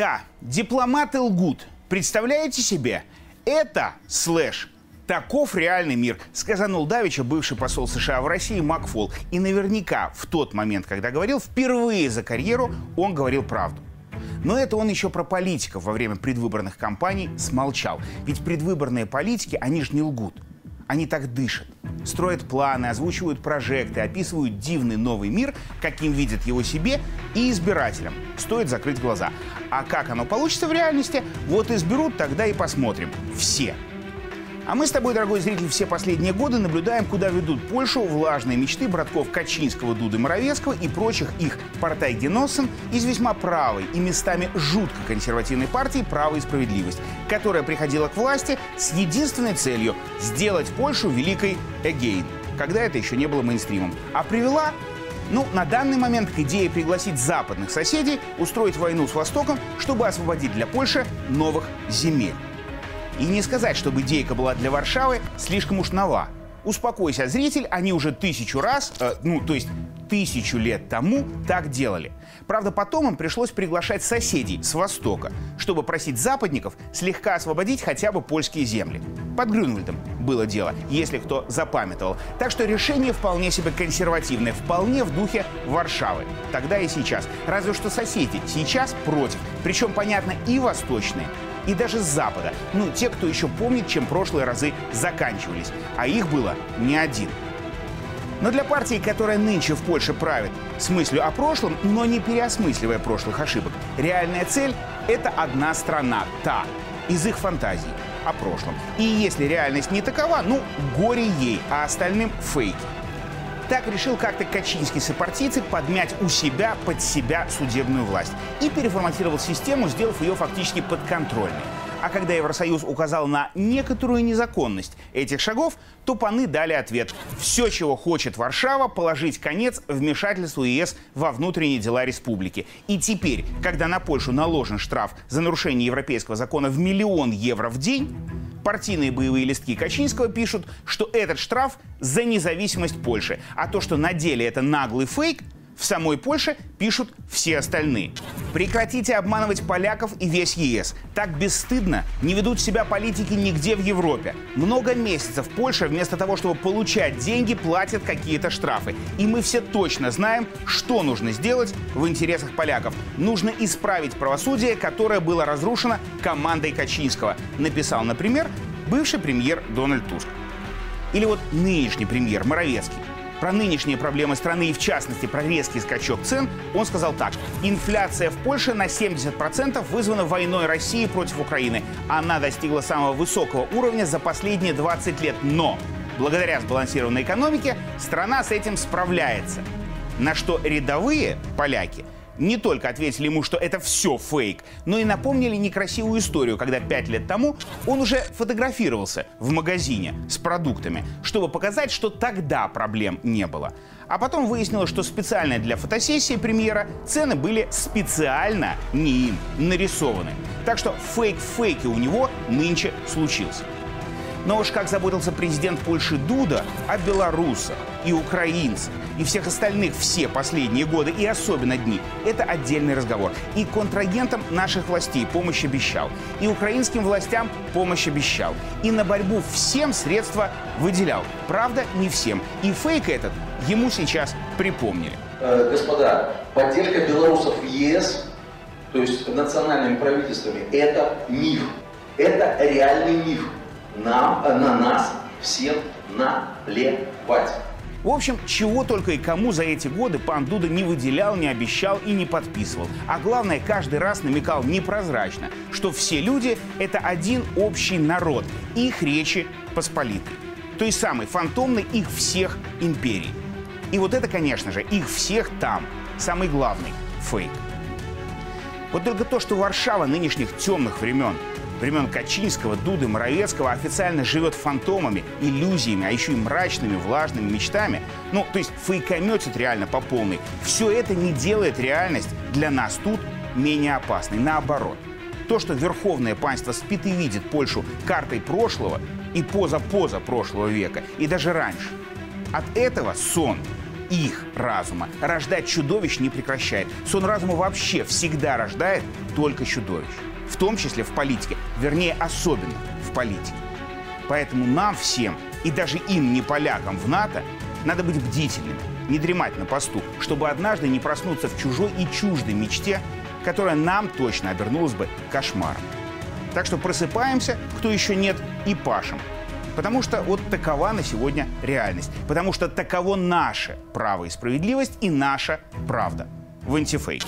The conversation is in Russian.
Да, дипломаты лгут. Представляете себе? Это слэш Таков реальный мир, сказанул Давича бывший посол США в России Макфол. И наверняка в тот момент, когда говорил, впервые за карьеру он говорил правду. Но это он еще про политиков во время предвыборных кампаний смолчал. Ведь предвыборные политики, они же не лгут. Они так дышат. Строят планы, озвучивают прожекты, описывают дивный новый мир, каким видят его себе и избирателям. Стоит закрыть глаза. А как оно получится в реальности, вот изберут, тогда и посмотрим. Все. А мы с тобой, дорогой зритель, все последние годы наблюдаем, куда ведут Польшу влажные мечты братков Качинского, Дуды Моровецкого и прочих их портай Геносен из весьма правой и местами жутко консервативной партии «Право и справедливость», которая приходила к власти с единственной целью – сделать Польшу великой again, когда это еще не было мейнстримом. А привела ну, на данный момент к идее пригласить западных соседей устроить войну с Востоком, чтобы освободить для Польши новых земель. И не сказать, чтобы идейка была для Варшавы слишком уж нова. Успокойся, зритель, они уже тысячу раз, э, ну, то есть тысячу лет тому так делали. Правда, потом им пришлось приглашать соседей с Востока, чтобы просить западников слегка освободить хотя бы польские земли. Под Грюнвальдом было дело, если кто запамятовал. Так что решение вполне себе консервативное, вполне в духе Варшавы. Тогда и сейчас. Разве что соседи сейчас против. Причем, понятно, и восточные, и даже с Запада. Ну, те, кто еще помнит, чем прошлые разы заканчивались. А их было не один. Но для партии, которая нынче в Польше правит с мыслью о прошлом, но не переосмысливая прошлых ошибок, реальная цель – это одна страна, та, из их фантазий о прошлом. И если реальность не такова, ну, горе ей, а остальным – фейки. Так решил как-то Качинский сопартийцы подмять у себя под себя судебную власть и переформатировал систему, сделав ее фактически подконтрольной. А когда Евросоюз указал на некоторую незаконность этих шагов, то паны дали ответ. Все, чего хочет Варшава, положить конец вмешательству ЕС во внутренние дела республики. И теперь, когда на Польшу наложен штраф за нарушение европейского закона в миллион евро в день, партийные боевые листки Качинского пишут, что этот штраф за независимость Польши. А то, что на деле это наглый фейк, в самой Польше пишут все остальные. Прекратите обманывать поляков и весь ЕС. Так бесстыдно не ведут себя политики нигде в Европе. Много месяцев Польша вместо того, чтобы получать деньги, платит какие-то штрафы. И мы все точно знаем, что нужно сделать в интересах поляков. Нужно исправить правосудие, которое было разрушено командой Качинского. Написал, например, бывший премьер Дональд Туск. Или вот нынешний премьер Моровецкий. Про нынешние проблемы страны и, в частности, про резкий скачок цен он сказал так. Инфляция в Польше на 70% вызвана войной России против Украины. Она достигла самого высокого уровня за последние 20 лет. Но благодаря сбалансированной экономике страна с этим справляется. На что рядовые поляки – не только ответили ему, что это все фейк, но и напомнили некрасивую историю, когда пять лет тому он уже фотографировался в магазине с продуктами, чтобы показать, что тогда проблем не было. А потом выяснилось, что специально для фотосессии премьера цены были специально не им нарисованы. Так что фейк фейки у него нынче случился. Но уж как заботился президент Польши Дуда о белорусах и украинцах, и всех остальных все последние годы, и особенно дни, это отдельный разговор. И контрагентам наших властей помощь обещал, и украинским властям помощь обещал, и на борьбу всем средства выделял. Правда, не всем. И фейк этот ему сейчас припомнили. Э, господа, поддержка белорусов в ЕС, то есть национальными правительствами, это миф. Это реальный миф. Нам, э, на нас всем наплевать. В общем, чего только и кому за эти годы пан Дуда не выделял, не обещал и не подписывал. А главное, каждый раз намекал непрозрачно, что все люди — это один общий народ, их речи посполитой. Той самой фантомной их всех империй. И вот это, конечно же, их всех там. Самый главный фейк. Вот только то, что Варшава нынешних темных времен времен Качинского, Дуды, Моровецкого официально живет фантомами, иллюзиями, а еще и мрачными, влажными мечтами. Ну, то есть фейкометит реально по полной. Все это не делает реальность для нас тут менее опасной. Наоборот. То, что Верховное панство спит и видит Польшу картой прошлого и поза-поза прошлого века, и даже раньше. От этого сон их разума. Рождать чудовищ не прекращает. Сон разума вообще всегда рождает только чудовищ. В том числе в политике. Вернее, особенно в политике. Поэтому нам всем, и даже им, не полякам в НАТО, надо быть бдительными, не дремать на посту, чтобы однажды не проснуться в чужой и чуждой мечте, которая нам точно обернулась бы кошмаром. Так что просыпаемся, кто еще нет, и пашем. Потому что вот такова на сегодня реальность. Потому что таково наше право и справедливость и наша правда. В антифейк.